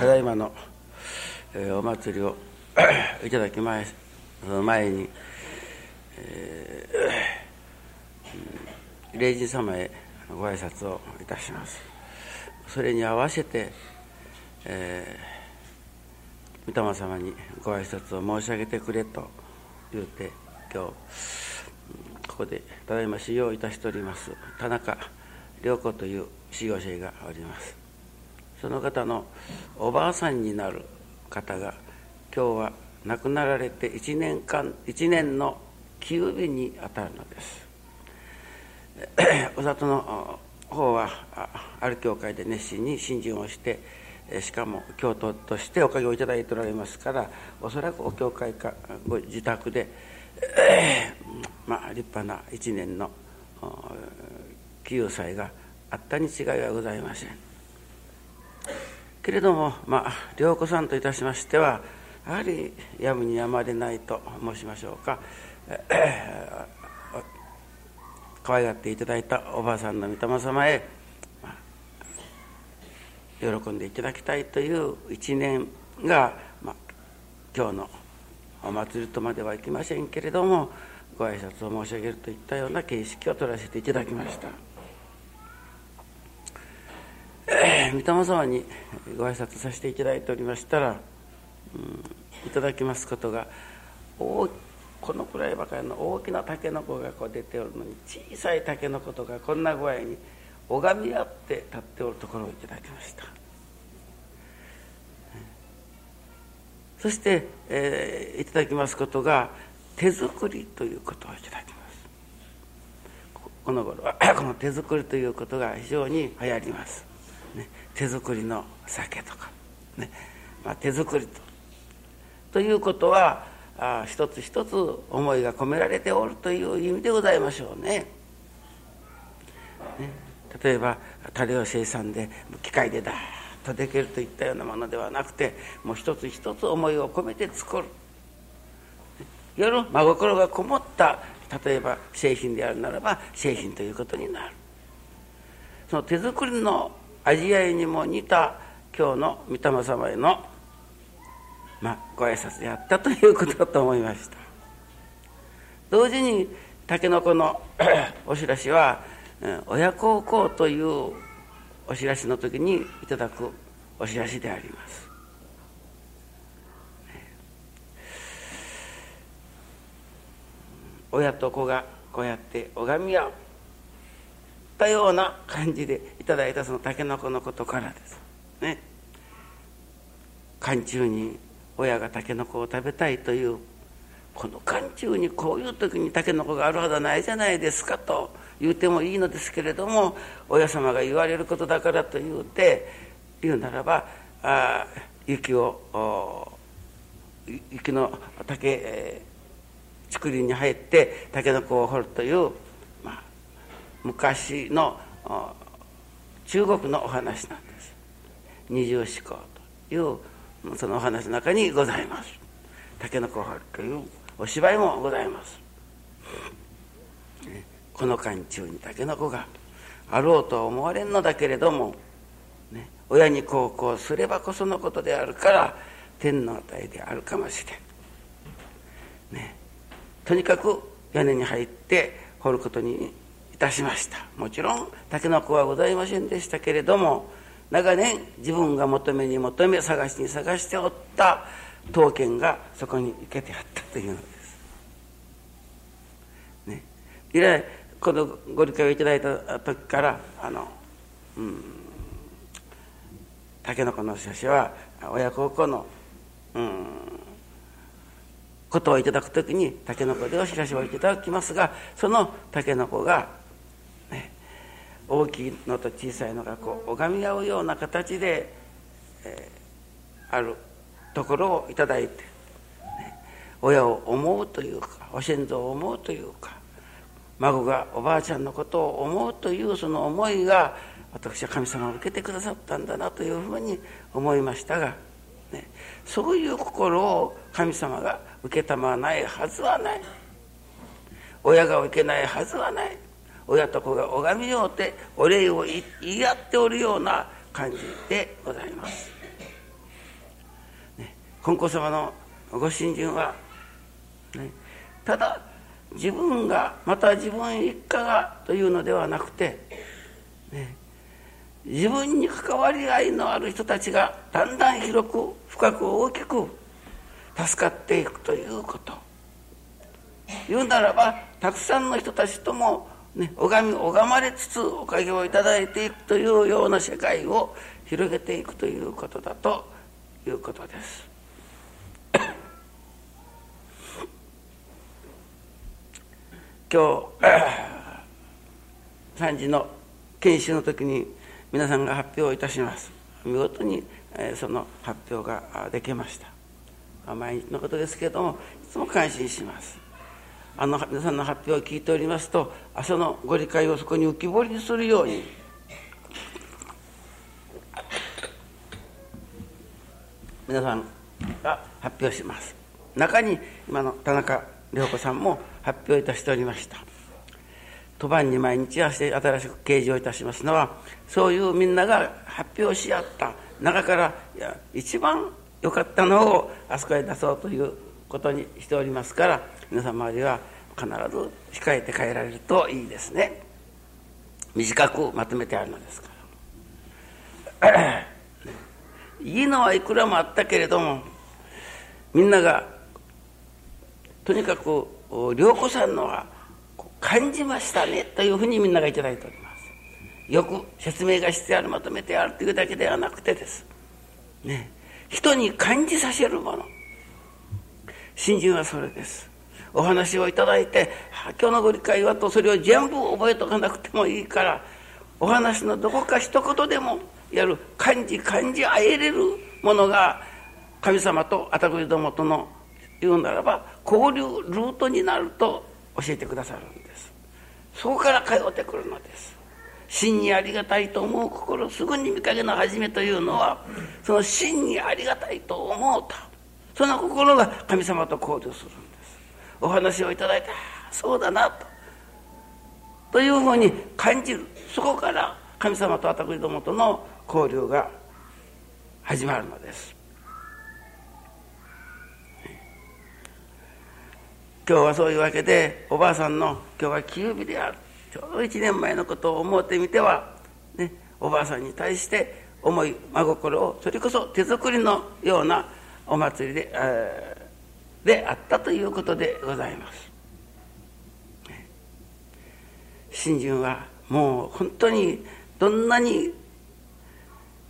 ただいまの、えー、お祭りを いただき前その前に、えー、霊人様へご挨拶をいたします。それに合わせて、えー、御霊様にご挨拶を申し上げてくれと言うて今日ここでただいま修行いたしております田中良子という修行者がおります。その方のおばあさんになる方が今日は亡くなられて1年間1年の休日にあたるのです。お里の方はある教会で熱心に信心をしてしかも教徒としておかげをいただいておられますからおそらくお教会かご自宅で、まあ、立派な1年の救済があったに違いはございません。けれどもまあ良子さんといたしましてはやはりやむにやまれないと申しましょうか 可愛がっていただいたおばあさんの御霊様へ、まあ、喜んでいただきたいという一年が、まあ、今日のお祭りとまではいきませんけれどもご挨拶を申し上げるといったような形式を取らせていただきました。御霊様にご挨拶させていただいておりましたら、うん、いただきますことが大このくらいばかりの大きなタケノコがこう出ておるのに小さいタケノコとかこんな具合に拝み合って立っておるところをいただきました。そして、えー、いただきますことが手作りということをいただきます。この頃は この手作りということが非常に流行ります、手作りの酒とか、ね。まあ、手作りと。ということはあ一つ一つ思いが込められておるという意味でございましょうね。ね。例えばタレを生産で機械でダーッとできるといったようなものではなくてもう一つ一つ思いを込めて作る。夜真心がこもった例えば製品であるならば製品ということになる。その手作りの味わいにも似た今日の御霊様へのまあ、ご挨拶であったということだと思いました。同時にたけのこの お知らしは親孝行というお知らしの時にいただくお知らしであります。親と子がこうやって拝み合う。たような感じでいただいたそのたけのこのことからです。ね。寒中に親がたけのこを食べたいというこの寒中にこういう時にたけのこがあるはずはないじゃないですかと言うてもいいのですけれども親様が言われることだからと言うて言うならばあ雪を雪の竹、えー、竹林に入ってたけのこを掘るという、昔の中国のお話なんです。二重思考というそのお話の中にございます。竹の子掘というお芝居もございます。この間中に竹の子があろうとは思われんのだけれども、ね、親に孝行すればこそのことであるから天の値であるかもしれん。ね、とにかく屋根に入って掘ることにたしました。もちろん竹の子はございませんでしたけれども長年自分が求めに求め探しに探しておった刀剣がそこに行けてあったというのです。ね、以来このご理解をいただいた時からあの、うん、たけのこの写真は親孝行の、うん、ことをいただく時にたけのこでお知らせをいただきますがそのたけのこが大きいのと小さいのがこう拝み合うような形で、えー、あるところをいただいて、ね、親を思うというかお先祖を思うというか孫がおばあちゃんのことを思うというその思いが私は神様を受けてくださったんだなというふうに思いましたが、ね、そういう心を神様が受けたまわないはずはない。親が受けないはずはない。親と子が拝みようてお礼を言い合っておるような感じでございます。金光様のご信心は、ね、ただ自分がまた自分一家がというのではなくて、ね、自分に関わり合いのある人たちがだんだん広く深く大きく助かっていくということ言うならばたくさんの人たちとも、ね、拝み拝まれつつおかげをいただいていくというような世界を広げていくということだということです。今日 3時の研修の時に皆さんが発表いたします。見事にその発表ができました。毎日のことですけれどもいつも感心します。あの皆さんの発表を聞いておりますと朝のご理解をそこに浮き彫りにするように。皆さんが発表します。中に今の田中涼子さんも発表いたしておりました。当番に毎日新しく掲示をいたしますのはそういうみんなが発表し合った中からいや一番良かったのをあそこへ出そうということにしておりますから皆様周りは必ず控えて帰られるといいですね。短くまとめてあるのですから。いいのはいくらもあったけれどもみんながとにかく涼子さんのは感じましたねというふうにみんなが頂いております。よく説明が必要あるまとめてあるというだけではなくてです。ね。人に感じさせるもの。信心はそれです。お話をいただいて今日のご理解はとそれを全部覚えとかなくてもいいからお話のどこか一言でもやる感じ感じ合えれるものが神様とあたぐりどもとの言うならば交流ルートになると教えてくださるんです。そこから通ってくるのです。真にありがたいと思う心すぐに見かけの始めというのはその真にありがたいと思うとその心が神様と交流する。お話をいただいてそうだなと。というふうに感じる。そこから神様と私どもとの交流が始まるのです。今日はそういうわけでおばあさんの今日は休日である。ちょうど1年前のことを思ってみては、ね、おばあさんに対して思い真心をそれこそ手作りのようなお祭りで,、え、であったということでございます。信心はもう本当にどんなに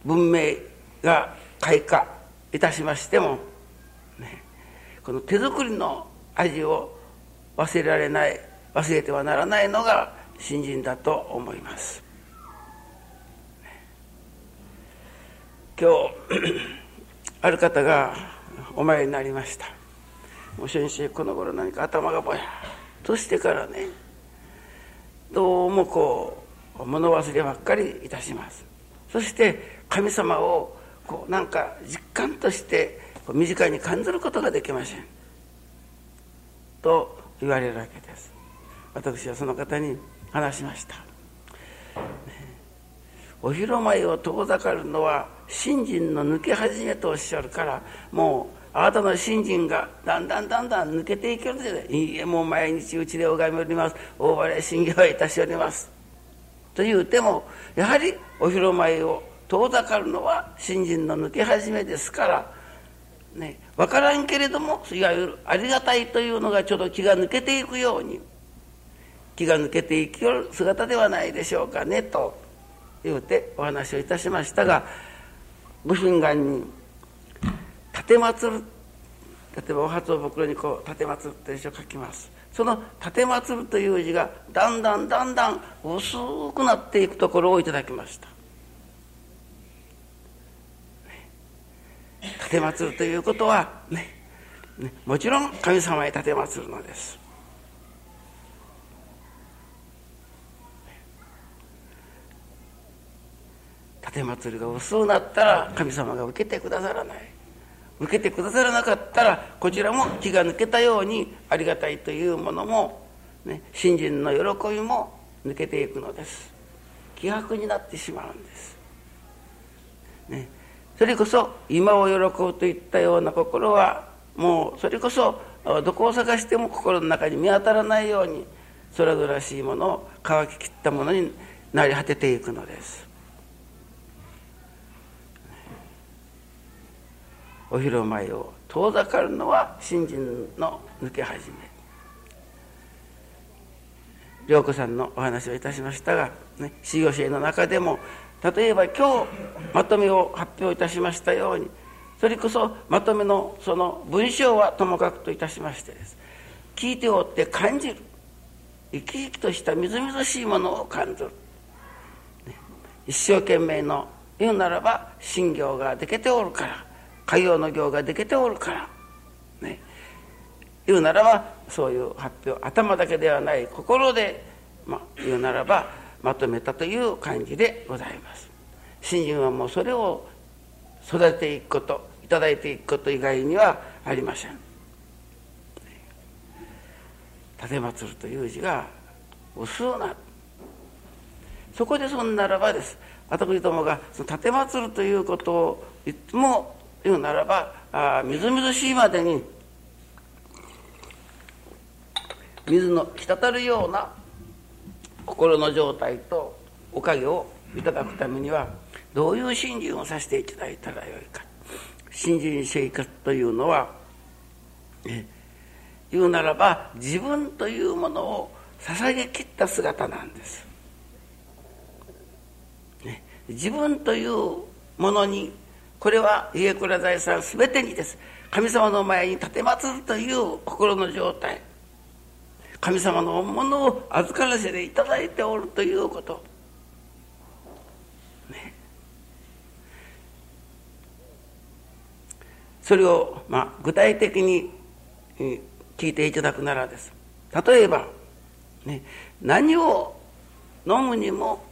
文明が開花いたしましても、ね、この手作りの味を忘れられない忘れてはならないのが新人だと思います。今日 ある方がお参りになりました。もう先生この頃何か頭がぼやっとしてからねどうもこう物忘ればっかりいたします。そして神様をこうなんか実感として身近に感じることができません。と言われるわけです。私はその方に話しました、お披露前を遠ざかるのは信心の抜け始めとおっしゃるからもうあなたの信心がだんだんだんだん抜けていけるでいいえもう毎日うちで拝みおります。大晴信行いたしております。と言うてもやはりお披露前を遠ざかるのは信心の抜け始めですから。ね分からんけれどもいわゆるありがたいというのがちょっと気が抜けていくように。気が抜けていく姿ではないでしょうかねと言うてお話をいたしましたが部品眼に「立てまつる」例えばお初を袋にこう「立てまつる」と一緒書きます。その「立てまつる」という字がだんだんだんだん薄くなっていくところをいただきました。立てまつるということはね。ね。もちろん神様へ立てまつるのです。立てまつりが薄くなったら神様が受けてくださらない。受けてくださらなかったらこちらも気が抜けたようにありがたいというものも、ね、信心の喜びも抜けていくのです。気迫になってしまうんです、ね、それこそ今を喜ぶといったような心はもうそれこそどこを探しても心の中に見当たらないようにそれぞれしいものを乾ききったものになり果てていくのです。お昼前を遠ざかるのは信心の抜け始め。涼子さんのお話をいたしましたが、ね、修行生の中でも例えば今日まとめを発表いたしましたようにそれこそまとめのその文章はともかくといたしましてです。聞いておって感じる。生き生きとしたみずみずしいものを感じる、一生懸命の言うならば信行ができておるから。家業の行ができておるから。ね。言うならばそういう発表頭だけではない心で、まあ、言うならばまとめたという感じでございます。信心はもうそれを育てていくこといただいていくこと以外にはありません。立祭るという字が薄うな。そこでそんならばです。私どもがその立祭るということをいつも言うならばあみずみずしいまでに水の滴るような心の状態とおかげをいただくためにはどういう信心をさせていただいたらよいか。信心生活というのは、言うならば自分というものを捧げきった姿なんです、ね、自分というものにこれは家倉財産全てにです。神様の前に立てまつるという心の状態。神様のものを預からせていただいておるということ、ね、それを、まあ、具体的に聞いていただくならです。例えば、ね、何を飲むにも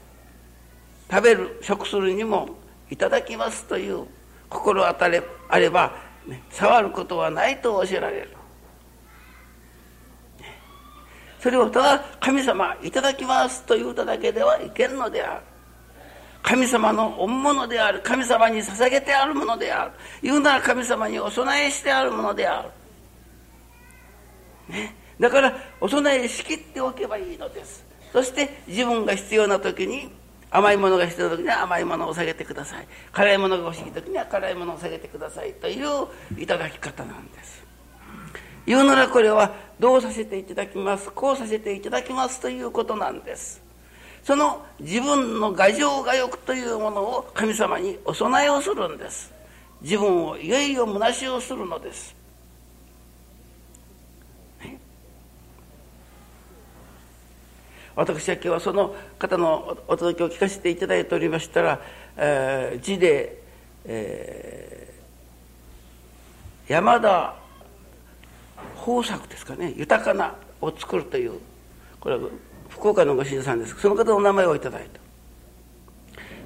食べる食するにもいただきますという心当たれあれば、ね、触ることはないと教えられる。それをただ神様いただきますと言うただけではいけんのである。神様の本物である。神様に捧げてあるものである。言うなら神様にお供えしてあるものである、ね、だからお供えしきっておけばいいのです。そして自分が必要な時に甘いものが必要な時には甘いものを下げてください。辛いものが欲しい時には辛いものを下げてくださいといういただき方なんです。言うならこれはどうさせていただきますこうさせていただきますということなんです。その自分の牙城牙欲というものを神様にお供えをするんです。自分をいよいよ虚しをするのです。私は今日はその方のお届けを聞かせていただいておりましたら、えー、字で、えー、山田豊作ですかね豊かなを作るというこれは福岡のご信者さんです。その方の名前をいただいた。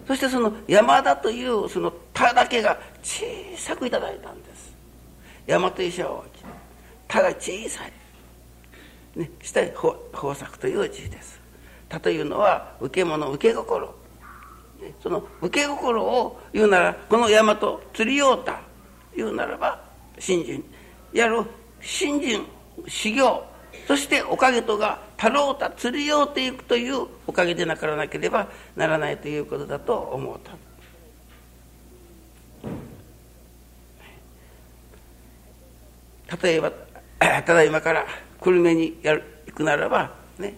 そしてその山田というその田だけが小さくいただいたんです。山と医者は大きい田が小さい、ね、下に豊作という字です。田というのは受け物受け心。その受け心を言うならこの山と釣りようた言うならば信心。やる信心修行そしておかげとがたろうた釣りようていくというおかげでなからなければならないということだと思うと。例えば ただいまから久留米にやる行くならばね。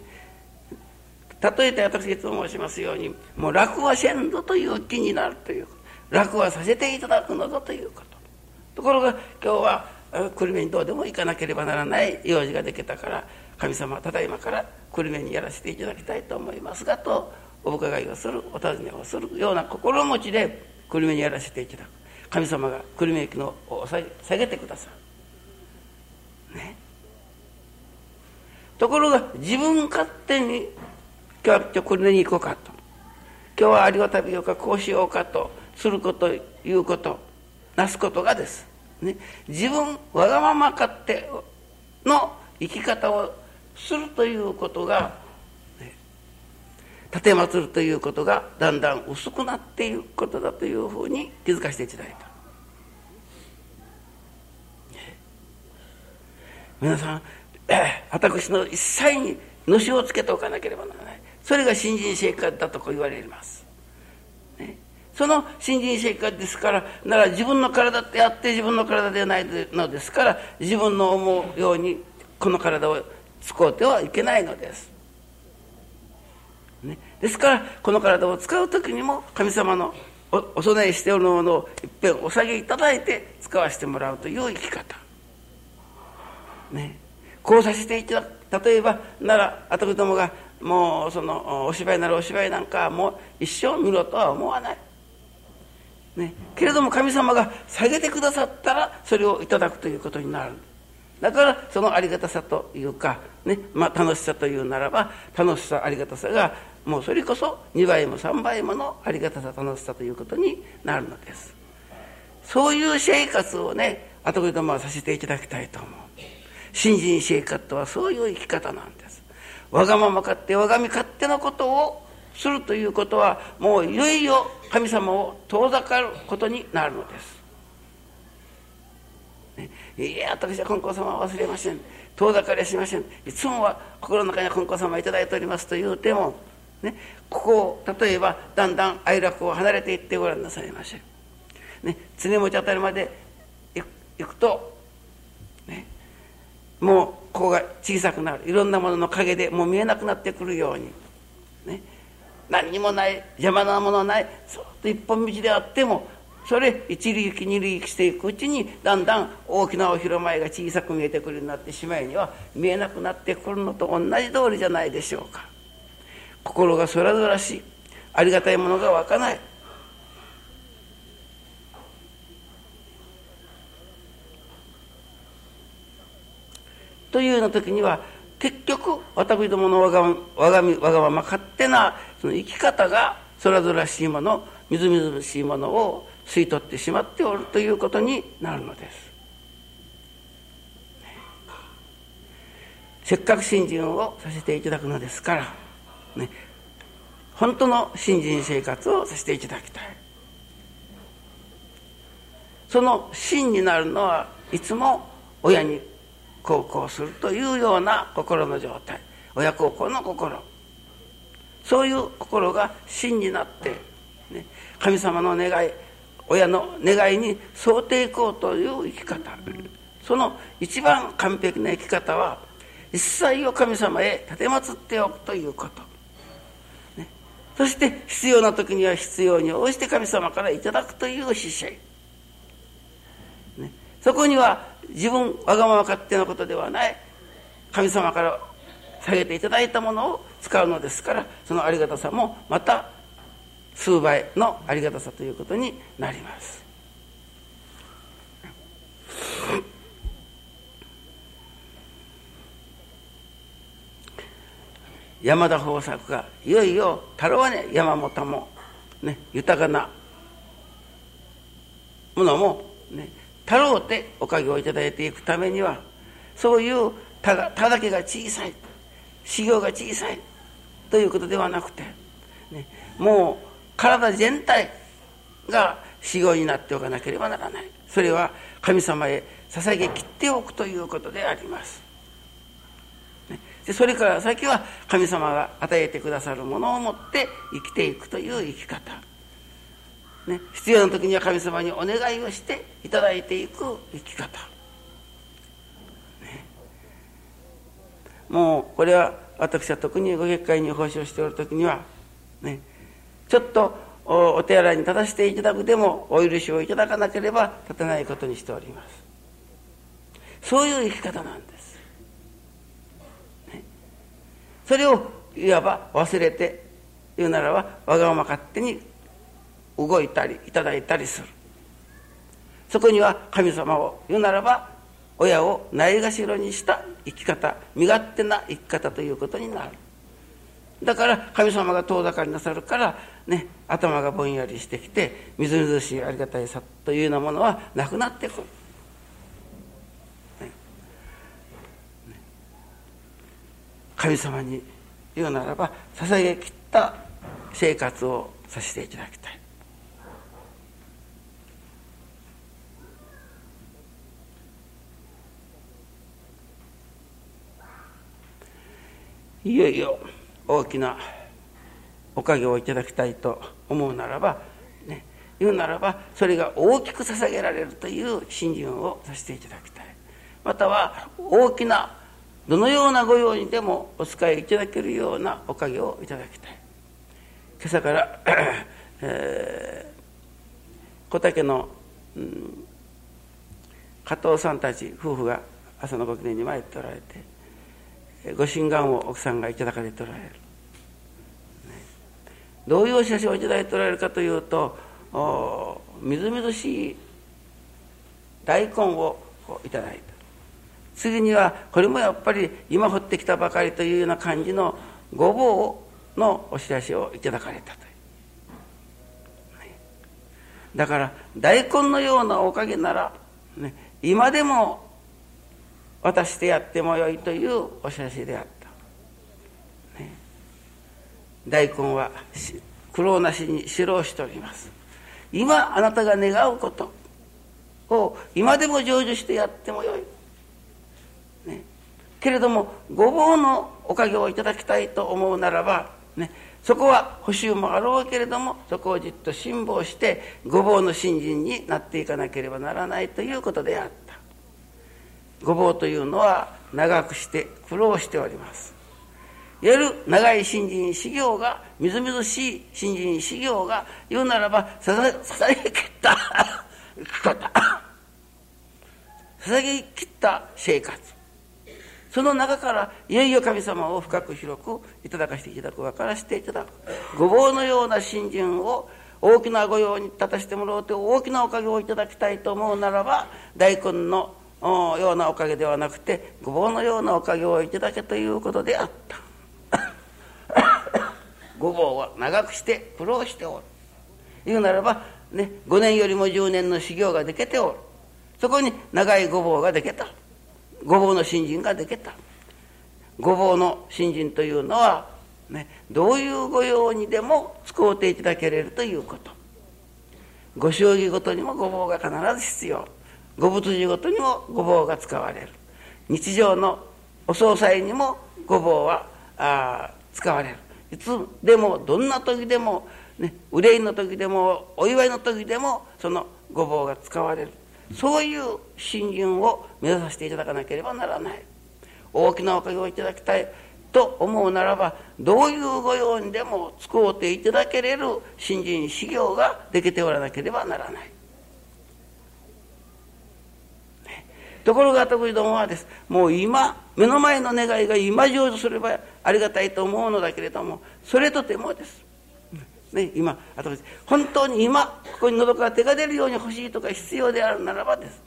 例えて私いつも申しますようにもう楽はせんぞという気になるという楽はさせていただくのぞということ。ところが今日は久留米にどうでも行かなければならない用事ができたから神様ただいまから久留米にやらせていただきたいと思いますがとお伺いをするお尋ねをするような心持ちで久留米にやらせていただく。神様が久留米駅のを下げてくださる。ね。ところが自分勝手に今日は久留米に行こうかと。今日はありがたみようかこうしようかとするこということなすことがです。ね、自分わがまま勝手の生き方をするということが、ね、奉るということがだんだん薄くなっていくことだというふうに気づかせていただいた。皆さん私の一切にのしをつけておかなければならない。それが新人生活だとこう言われます、ね、その新人生活ですからなら自分の体ってやって自分の体ではないのですから自分の思うようにこの体を使うてはいけないのです、ね、ですからこの体を使う時にも神様のお供えしておるものをいっぺんお下げいただいて使わせてもらうという生き方。ね。こうさせていただく例えばなら私どもがもうそのお芝居ならお芝居なんかもう一生見ろとは思わない、ね、けれども神様が下げてくださったらそれをいただくということになる。だからそのありがたさというか、ね。まあ、楽しさというならば楽しさありがたさがもうそれこそ2倍も3倍ものありがたさ楽しさということになるのです。そういう生活をね後でどもはさせていただきたいと思う。新人生活とはそういう生き方なんです。わがまま勝手我が身勝手なことをするということはもういよいよ神様を遠ざかることになるのです。ね、いや私は金光様は忘れません。遠ざかりはしません。いつもは心の中に金光様を頂いておりますと言うても、ね、ここを例えばだんだん哀楽を離れていってごらんなさいませ。ね、常持ちあたりまで行くと、ね、もうここが小さくなる。いろんなものの陰でもう見えなくなってくるように、ね、何にもない。邪魔なものない。そっと一本道であってもそれ一流行き二流行きしていくうちにだんだん大きなお広前が小さく見えてくるようになってしまいには見えなくなってくるのと同じ通りじゃないでしょうか。心がそらぞらしい。ありがたいものが湧かない。というような時には結局私どものわがわがわがまま勝手なその生き方が空らしいものみずみずしいものを吸い取ってしまっておるということになるのです。せっかく新人をさせていただくのですから、ね、本当の新人生活をさせていただきたい。その真になるのはいつも親に孝行するというような心の状態。親孝行の心。そういう心が真になって、ね、神様の願い親の願いに沿っていこうという生き方。その一番完璧な生き方は一切を神様へ奉っておくということ、ね、そして必要な時には必要に応じて神様からいただくという姿勢、そこには自分わがまま勝手なことではない神様から下げていただいたものを使うのですからそのありがたさもまた数倍のありがたさということになります。山田豊作がいよいよたろわね山本も、ね、豊かなものも、ね、たろうておかげをいただいていくためにはそういうただただけが小さい修行が小さいということではなくて、ね、もう体全体が修行になっておかなければならないそれは神様へ捧げ切っておくということであります。でそれから先は神様が与えてくださるものを持って生きていくという生き方ね、必要な時には神様にお願いをしていただいていく生き方、ね、もうこれは私は特にご結界に奉仕をしておる時には、ね、ちょっとお手洗いに立たせていただくでもお許しをいただかなければ立てないことにしております。そういう生き方なんです、ね、それをいわば忘れて言うならばわがまま勝手に動いたりいただいたりする。そこには神様を言うならば親をないがしろにした生き方身勝手な生き方ということになる。だから神様が遠ざかりなさるからね頭がぼんやりしてきてみずみずしいありがたいさというようなものはなくなってくる、神様に言うならば捧げきった生活をさせていただきたい。いよいよ大きなおかげをいただきたいと思うならば、ね、言うならばそれが大きく捧げられるという信心をさせていただきたい。または大きなどのような御用にでもお使いいただけるようなおかげをいただきたい。今朝から、えー、小竹の、うん、加藤さんたち夫婦が朝のご記念に参っておられてご心願を奥さんがいただかれておられる、どういう写真をいただいておられるかというとみずみずしい大根をいただいた。次にはこれもやっぱり今掘ってきたばかりというような感じのごぼうのお知らせをいただかれたという。だから大根のようなおかげなら、ね、今でも渡してやってもよいというお知らせであった、ね、大根は苦労なしに白をしております。今あなたが願うことを今でも成就してやってもよい。ね。けれどもごぼうのおかげをいただきたいと思うならば、ね、そこは補修もあろうけれどもそこをじっと辛抱してごぼうの信心になっていかなければならないということであった。ごぼうというのは長くして苦労しております。いわゆる長い新人修行がみずみずしい新人修行が言うならばささげきった生き方捧げきった生活その中からいよいよ神様を深く広くいただかせていただく分からせていただくごぼうのような信心を大きな御用に立たせてもらおうと大きなおかげをいただきたいと思うならば大根のようなおかげではなくてごぼうのようなおかげをいただけということであった。ごぼうは長くして苦労しておる。言うならばね5年よりも10年の修行ができておる。そこに長いごぼうができた。ごぼうの新人ができた。ごぼうの新人というのは、ね、どういう御用にでも使うていただけれるということ。ご祝儀ごとにもごぼうが必ず必要。ご仏事ごとにもごぼうが使われる。日常のお総裁にもごぼうはあ使われる。いつでもどんな時でも、ね、憂いの時でもお祝いの時でもそのごぼうが使われる。そういう信心を目指させていただかなければならない。大きなおかげをいただきたいと思うならばどういうご用にでも使うていただけれる信心修行ができておらなければならない。ところが徳どもはです。もう今目の前の願いが今成就すればありがたいと思うのだけれどもそれとてもです。ね、今私本当に今ここに喉から手が出るように欲しいとか必要であるならばです。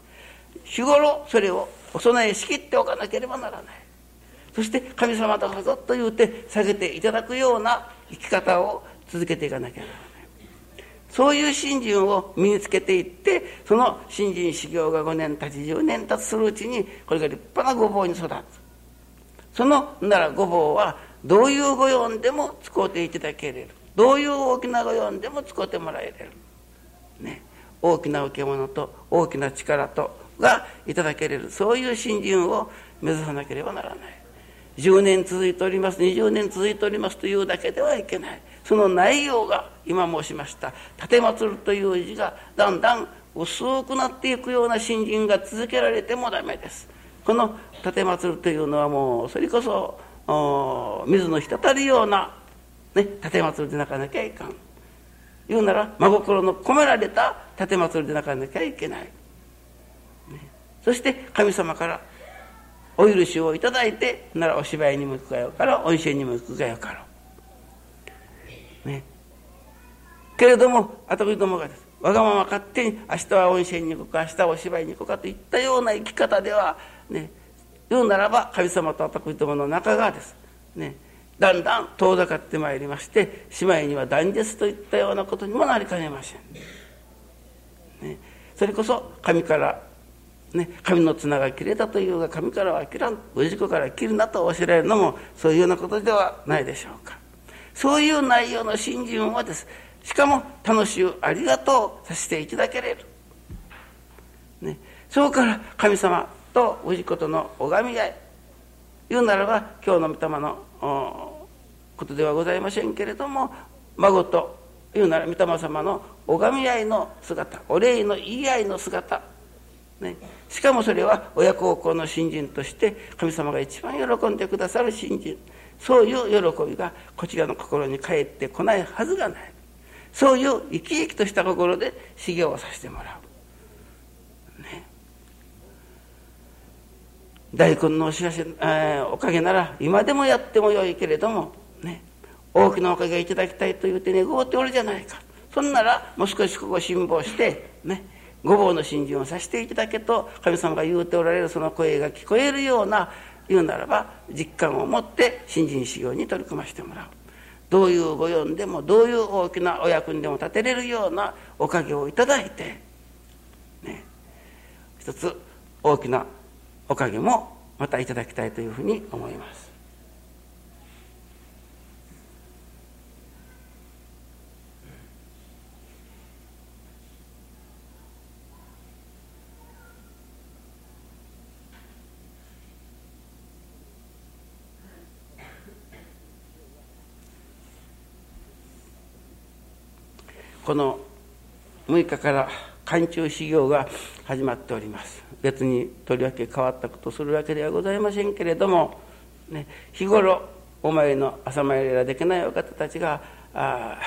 日頃それをお供えしきっておかなければならない。そして神様だぞっと言うて下げていただくような生き方を続けていかなきゃならない。そういう信心を身につけていってその信心修行が5年経ち10年経つするうちにこれが立派なごぼうに育つ。そのならごぼうはどういうご用でも使うていただけれる。どういう大きなご用でも使ってもらえれる、ね、大きな受け物と大きな力とがいただけれる。そういう信心を目指さなければならない。10年続いております。20年続いておりますというだけではいけない。その内容が今申しました「立てまつる」という字がだんだん薄くなっていくような信心が続けられてもダメです。この「立てまつる」というのはもうそれこそ水の滴るようなね、立祭りで泣かなきゃいかん。言うなら真心の込められた立祭りで泣かなきゃいけない、ね、そして神様からお許しをいただいてならお芝居にも行くがよから温泉にも行くがよからねけれども後どもがですわがまま勝手に明日は温泉に行くか明日はお芝居に行くかといったような生き方ではね言うならば神様と私どもの仲がですねだんだん遠ざかってまいりまして姉妹には断絶といったようなことにもなりかねません、ね、それこそ神から、ね、神の綱が切れたというが神からは切らん氏子から切るなと教えられるのもそういうようなことではないでしょうか。そういう内容の信心をですしかも楽しゅうありがとうさせていただけれる、ね、そこから神様と氏子との拝み合い言うならば今日の御霊のことではございませんけれども孫と言うなら御霊様の拝み合いの姿お礼の言い合いの姿、ね、しかもそれは親孝行の信心として神様が一番喜んでくださる信心。そういう喜びがこちらの心に返ってこないはずがない。そういう生き生きとした心で修行をさせてもらう、ね、大根のお知らせ、えー、おかげなら今でもやってもよいけれども、ね、大きなおかげいただきたいと言うて願うておるじゃないか。そんならもう少しここ辛抱してね。ごぼうの信心をさせていただけと神様が言うておられるその声が聞こえるような言うならば実感を持って新人修行に取り組ませてもらう。どういうご縁でもどういう大きなお役にでも立てれるようなおかげをいただいて、ね、一つ大きなおかげもまたいただきたいというふうに思います。この6日から寒中修行が始まっております。別にとりわけ変わったことするわけではございませんけれども、ね、日頃お参りの朝参りができないお方たちがあ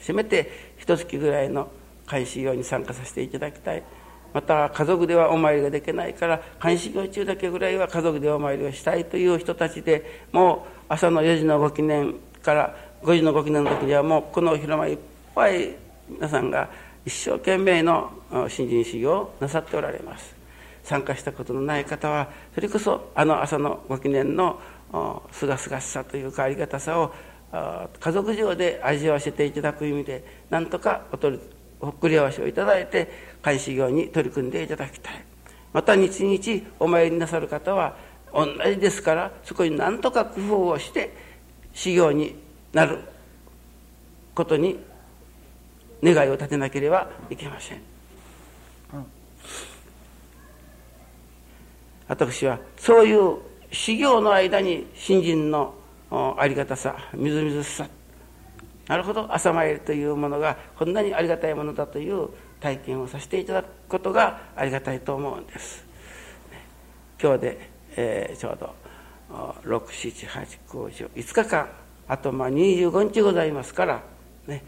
せめて一月ぐらいの監視業に参加させていただきたい。また家族ではお参りができないから監視業中だけぐらいは家族でお参りをしたいという人たちでもう朝の4時のご記念から5時のご記念の時にはもうこの広間いっぱい皆さんが一生懸命の新人修行をなさっておられます。参加したことのない方はそれこそあの朝のご記念のすがすがしさというかありがたさを家族上で味わわせていただく意味でなんとかお取りほっくり合わせをいただいて監視業に取り組んでいただきたい。また日々お参りなさる方は同じですからそこになんとか工夫をして修行になることに願いを立てなければいけません、私はそういう修行の間に新人のありがたさみずみずしさなるほど朝参りというものがこんなにありがたいものだという体験をさせていただくことがありがたいと思うんです。今日で、えー、ちょうど67895 5日間あとまあ25日ございますからね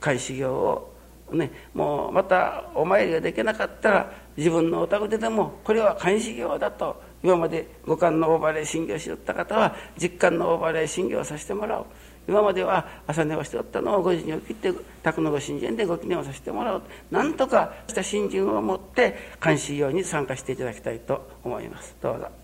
開始業をねもうまたお参りができなかったら自分のお宅ででもこれは監視業だと今まで五感のオーバーレイ診療しよった方は実感のオーバーレイ診療させてもらおう。今までは朝寝をしておったのを5時に起きて宅のご神前でご記念をさせてもらおう。なんとかした信心を持って監視業に参加していただきたいと思います。どうぞ。